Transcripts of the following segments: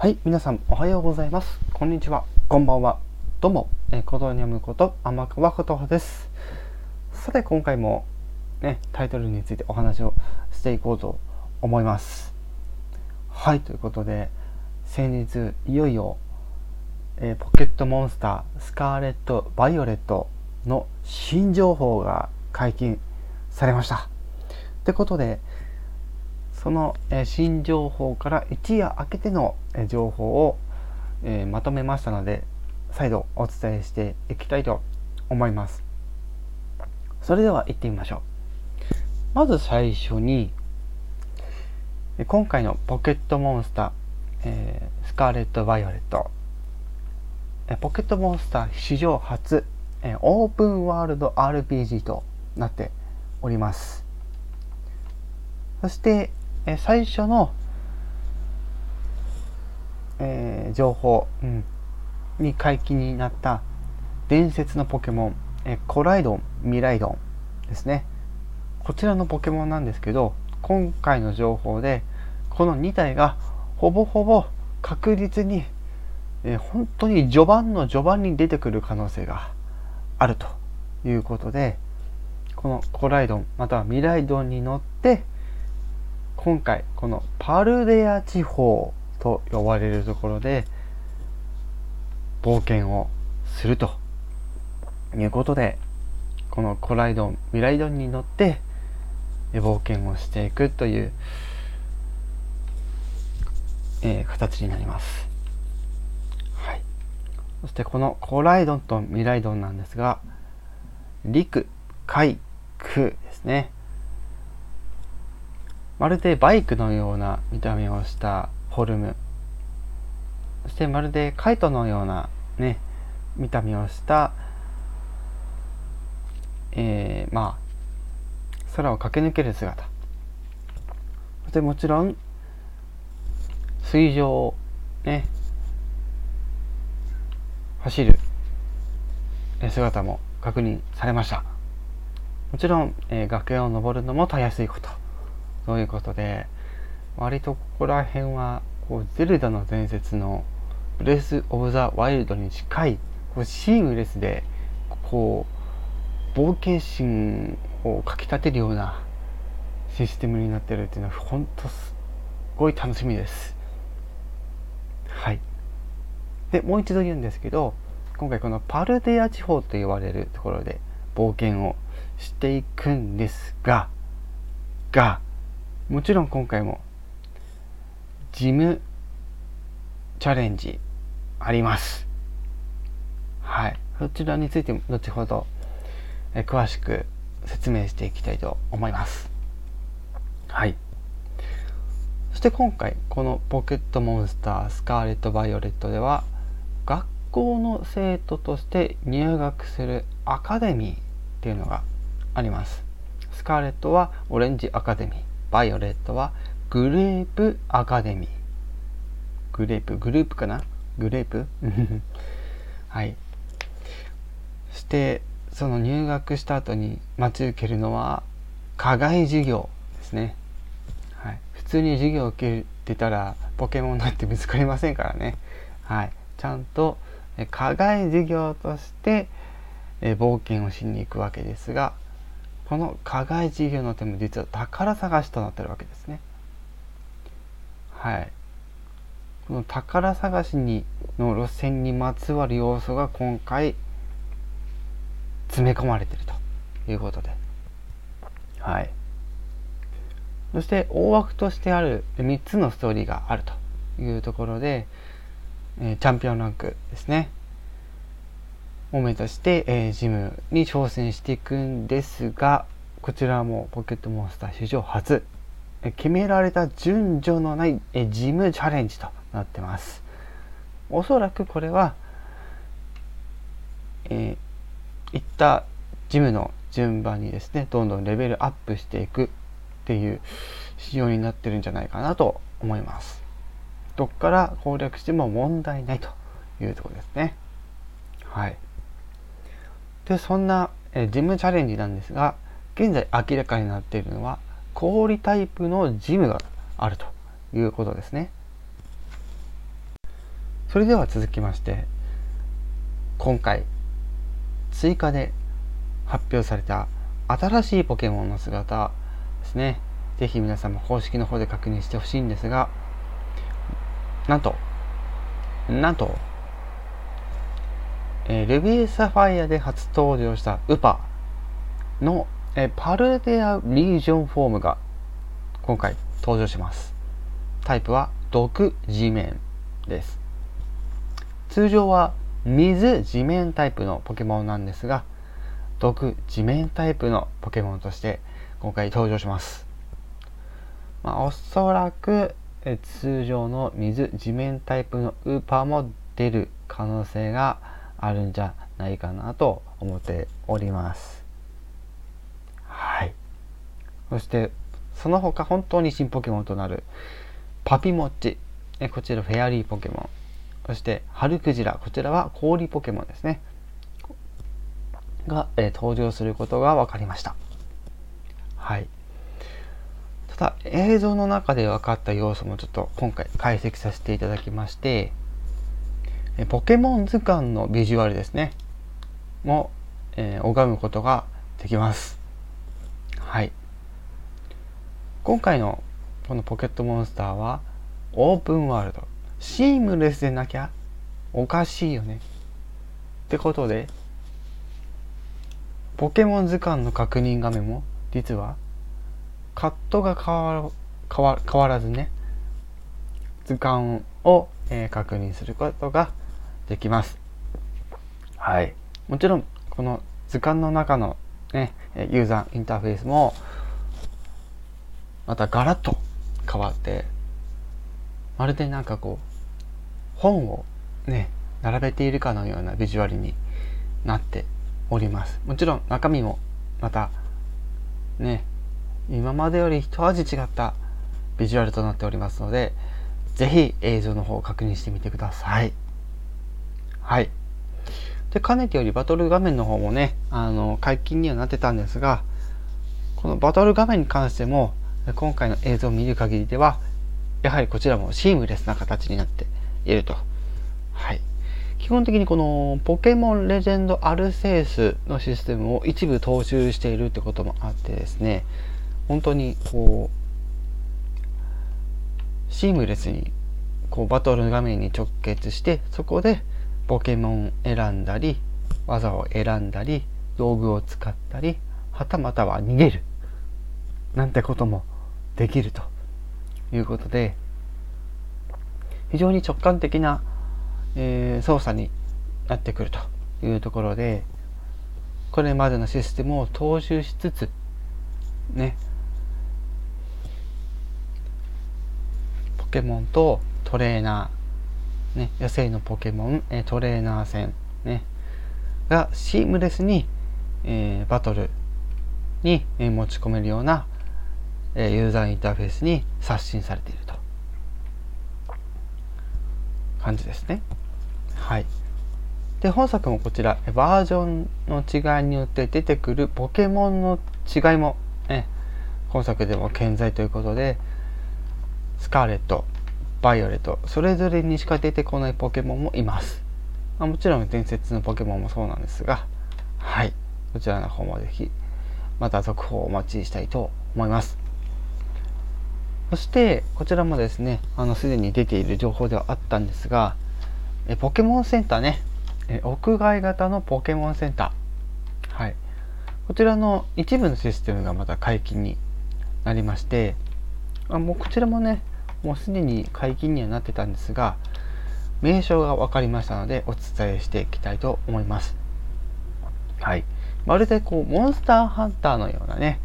はい、皆さんおはようございます。こんにちは。こんばんは。どうも、えー、ことにゃむこと天川ことはです。さて、今回もね、タイトルについてお話をしていこうと思います。はい、ということで、先日、いよいよ、えーポケットモンスター、スカーレット・バイオレットの新情報が解禁されました。ってことで、その、新情報から一夜明けての、情報を、まとめましたので再度お伝えしていきたいと思います。それでは行ってみましょう。まず最初に今回のポケットモンスター、えスカーレット・バイオレット。ポケットモンスター史上初、オープンワールド RPG となっております。そして、え最初の、えー情報、うんに解禁になった伝説のポケモン、えコライドン、ミライドンですね。こちらのポケモンなんですけど、今回の情報で、この2体がほぼほぼ確実に、えー本当に序盤の序盤に出てくる可能性があるということで、このコライドンまたはミライドンに乗って今回このパルデア地方と呼ばれるところで冒険をするということでこのコライドンミライドンに乗って冒険をしていくという、えー形になります。はい、そしてこのコライドンとミライドンなんですが陸海空ですねまるでバイクのような見た目をしたフォルム。そしてまるでカイトのようなね見た目をしたえーまあ空を駆け抜ける姿。そしてもちろん水上をね走る姿も確認されました。もちろん、えー崖を登るのもたやすいこと。ということで割とここら辺はこうゼルダの伝説のブレス・オブ・ザ・ワイルドに近いこうシームレスでこう冒険心をかきたてるようなシステムになってるっていうのは本当すごい楽しみです。はい。でもう一度言うんですけど今回このパルデア地方と言われるところで冒険をしていくんですががもちろん今回もジムチャレンジあります。はい。そちらについても後ほどえ詳しく説明していきたいと思います。はい。そして今回このポケットモンスタースカーレット・バイオレットでは学校の生徒として入学するアカデミーっていうのがあります。スカーレットはオレンジアカデミー。バイオレットはグレープアカデミーグレープ？グループかな？グレープ？はい。してその入学した後に待ち受けるのは課外授業ですね。はい、普通に授業を受けてたらポケモンなんて見つかりませんからね、はい、ちゃんとえ課外授業としてえ冒険をしに行くわけですがこの課外授業の手も実は宝探しとなってるわけですね。はい、この宝探しにの路線にまつわる要素が今回詰め込まれてるということで。はいそして大枠としてある3つのストーリーがあるというところで、えーチャンピオンランクですねを目指して、えージムに挑戦していくんですがこちらもポケットモンスター史上初、え決められた順序のない、えジムチャレンジとなってます。おそらくこれは、えーいったジムの順番にですねどんどんレベルアップしていくっていう仕様になってるんじゃないかなと思います。どっから攻略しても問題ないというとこですね。はい。でそんなえジムチャレンジなんですが現在明らかになっているのは氷タイプのジムがあるということですね。それでは続きまして今回追加で発表された新しいポケモンの姿ですね。是非皆さんも公式の方で確認してほしいんですがなんとなんと、えー、ルビーサファイアで初登場したウパの、えー、パルデアリージョンフォームが今回登場します。タイプは毒地面です。通常は水地面タイプのポケモンなんですが毒地面タイプのポケモンとして今回登場します、まあ、おそらくえ通常の水地面タイプのウーパーも出る可能性があるんじゃないかなと思っております。はい。そしてその他本当に新ポケモンとなるパピモッチ。えこちらフェアリーポケモン。そして春クジラ。こちらは氷ポケモンですね。が、え登場することが分かりました。はい。ただ映像の中で分かった要素もちょっと今回解析させていただきましてポケモン図鑑のビジュアルですね。も、えー、拝むことができます。はい。今回のこのポケットモンスターはオープンワールド。シームレスでなきゃおかしいよね。ってことでポケモン図鑑の確認画面も実はカットが変わ変わ変わらずね図鑑を、えー、確認することができます。はい。もちろんこの図鑑の中のねユーザーインターフェースもまたガラッと変わってまるでなんかこう本をね並べているかのようなビジュアルになっております。もちろん中身もまたね今までより一味違ったビジュアルとなっておりますので是非映像の方を確認してみてくださいはい。でかねてよりバトル画面の方もねあの解禁にはなってたんですがこのバトル画面に関しても今回の映像を見る限りではやはりこちらもシームレスな形になっていると。はい。基本的にこのポケモンレジェンドアルセウスのシステムを一部踏襲しているってこともあってですね本当にこうシームレスにこうバトル画面に直結してそこでポケモン選んだり技を選んだり道具を使ったりはたまたは逃げる。なんてこともできるということで非常に直感的な、えー、操作になってくるというところでこれまでのシステムを踏襲しつつねポケモンとトレーナー、ね、野生のポケモン、えトレーナー戦、ね、がシームレスに、え、バトルに、え、持ち込めるような、え、ユーザーインターフェースに刷新されていると感じですね。はい。で本作もこちらバージョンの違いによって出てくるポケモンの違いも、ね、本作でも健在ということでスカーレットバイオレットそれぞれにしか出てこないポケモンもいます、まあ、もちろん伝説のポケモンもそうなんですが。はい。こちらの方もぜひまた続報をお待ちしたいと思います。そしてこちらもですねあのすでに出ている情報ではあったんですがえポケモンセンターね。え屋外型のポケモンセンター。はい。こちらの一部のシステムがまた解禁になりましてあもうこちらもねもうすでに解禁にはなってたんですが名称が分かりましたのでお伝えしていきたいと思います。はい。まるでこうモンスターハンターのようなね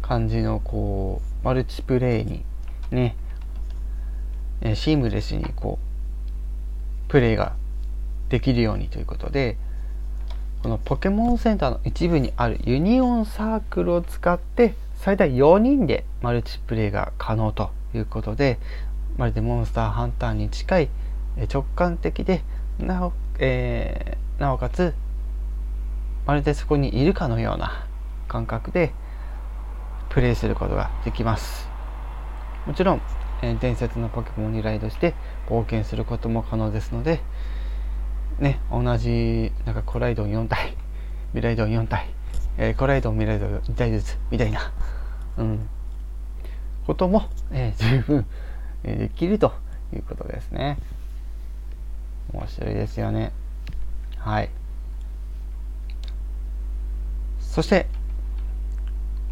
感じのこうマルチプレイにねシームレスにこうプレイができるようにということでこのポケモンセンターの一部にあるユニオンサークルを使って最大4人でマルチプレイが可能ということでまるでモンスターハンターに近い直感的でなお,、えー、なおかつまるでそこにいるかのような感覚でプレイすることができます。もちろん、え伝説のポケモンにライドして冒険することも可能ですのでね同じなんかコライドン4体ミライドン4体、えー、コライドンミライドン2体ずつみたいな、うん、ことも、えー、十分、えできるということですね。面白いですよね。はい。そして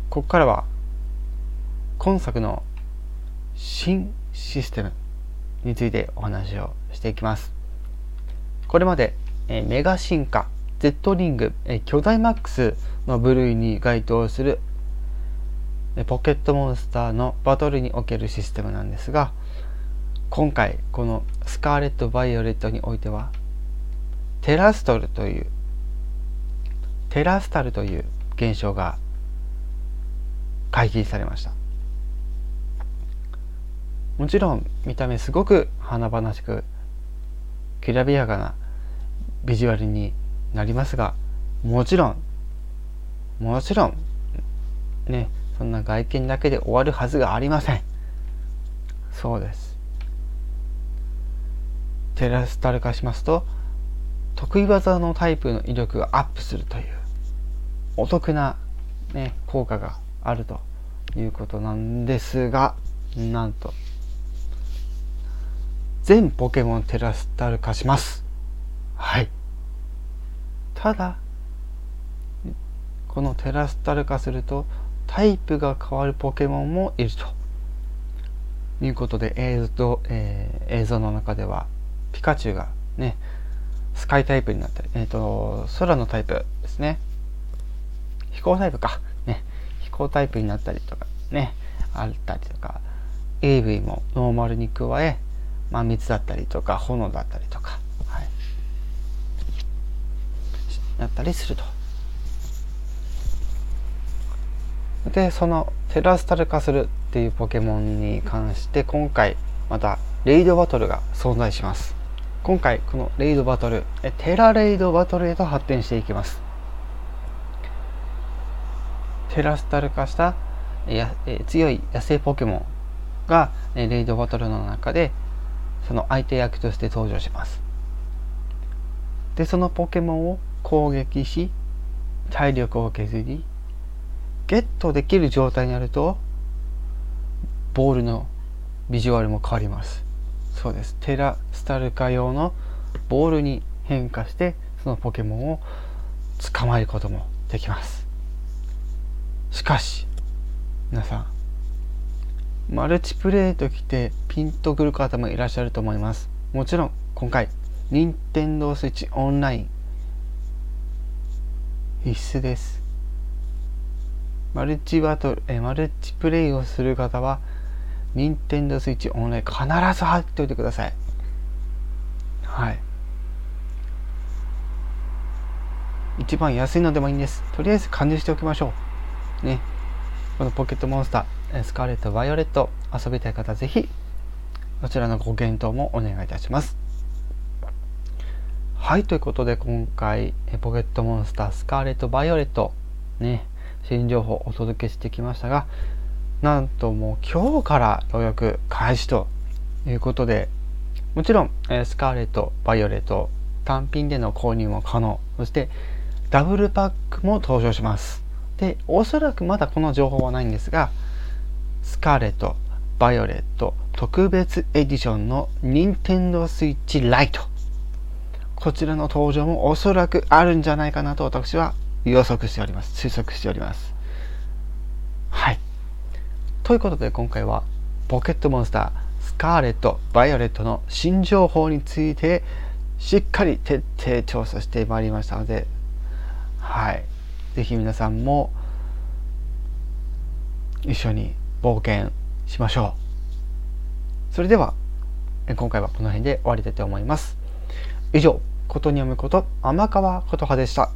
ここからは今作の新システムについてお話をしていきます。これまで、えメガ進化 Z リング、え巨大マックスの部類に該当するポケットモンスターのバトルにおけるシステムなんですが今回このスカーレット・バイオレットにおいてはテラストルというテラスタルという現象が解禁されました。もちろん見た目すごく華々しくきらびやかなビジュアルになりますがもちろんもちろんねそんな外見だけで終わるはずがありません。そうです。テラスタル化しますと得意技のタイプの威力がアップするというお得な、ね、効果があるということなんですがなんと全ポケモンテラスタル化します。はい。ただこのテラスタル化するとタイプが変わるポケモンもいるということで映像,、えー、映像の中ではピカチュウがねスカイタイプになったり、えーと空のタイプですね飛行タイプか。ね。飛行タイプになったりとかね。あったりとか。AV もノーマルに加え、まあ、水だったりとか、炎だったりとか、はい。なったりすると。で、そのテラスタル化するっていうポケモンに関して今回またレイドバトルが存在します。今回このレイドバトル、テラレイドバトルへと発展していきます。テラスタル化したや、え強い野生ポケモンが、レイドバトルの中でその相手役として登場しますでそのポケモンを攻撃し体力を削りゲットできる状態になるとボールのビジュアルも変わります。そうです。テラスタル化用のボールに変化してそのポケモンを捕まえることもできます。しかし皆さんマルチプレイときてピンとくる方もいらっしゃると思います。もちろん今回任天堂 switch オンライン必須です。マルチバトルえマルチプレイをする方は任天堂 switch オンライン必ず入っておいてください。はい。一番安いのでもいいんです。とりあえず加入しておきましょう。ね、このポケットモンスター、スカーレット、バイオレット、遊びたい方、ぜひ、こちらのご検討もお願いいたします。はい、ということで今回、ポケットモンスター、スカーレット、バイオレット、ね、新情報をお届けしてきましたが、なんともう今日から予約開始ということで、もちろん、えスカーレット、バイオレット、単品での購入も可能、そしてダブルパックも登場します。でおそらくまだこの情報はないんですがスカーレットバイオレット特別エディションの任天堂 switch ライトこちらの登場もおそらくあるんじゃないかなと私は予測しております推測しておりますはいということで今回はポケットモンスタースカーレットバイオレットの新情報についてしっかり徹底調査してまいりましたのではい是非皆さんも一緒に冒険しましょう。それでは今回はこの辺で終わりたいと思います。以上、ことに読むこと天川琴葉でした。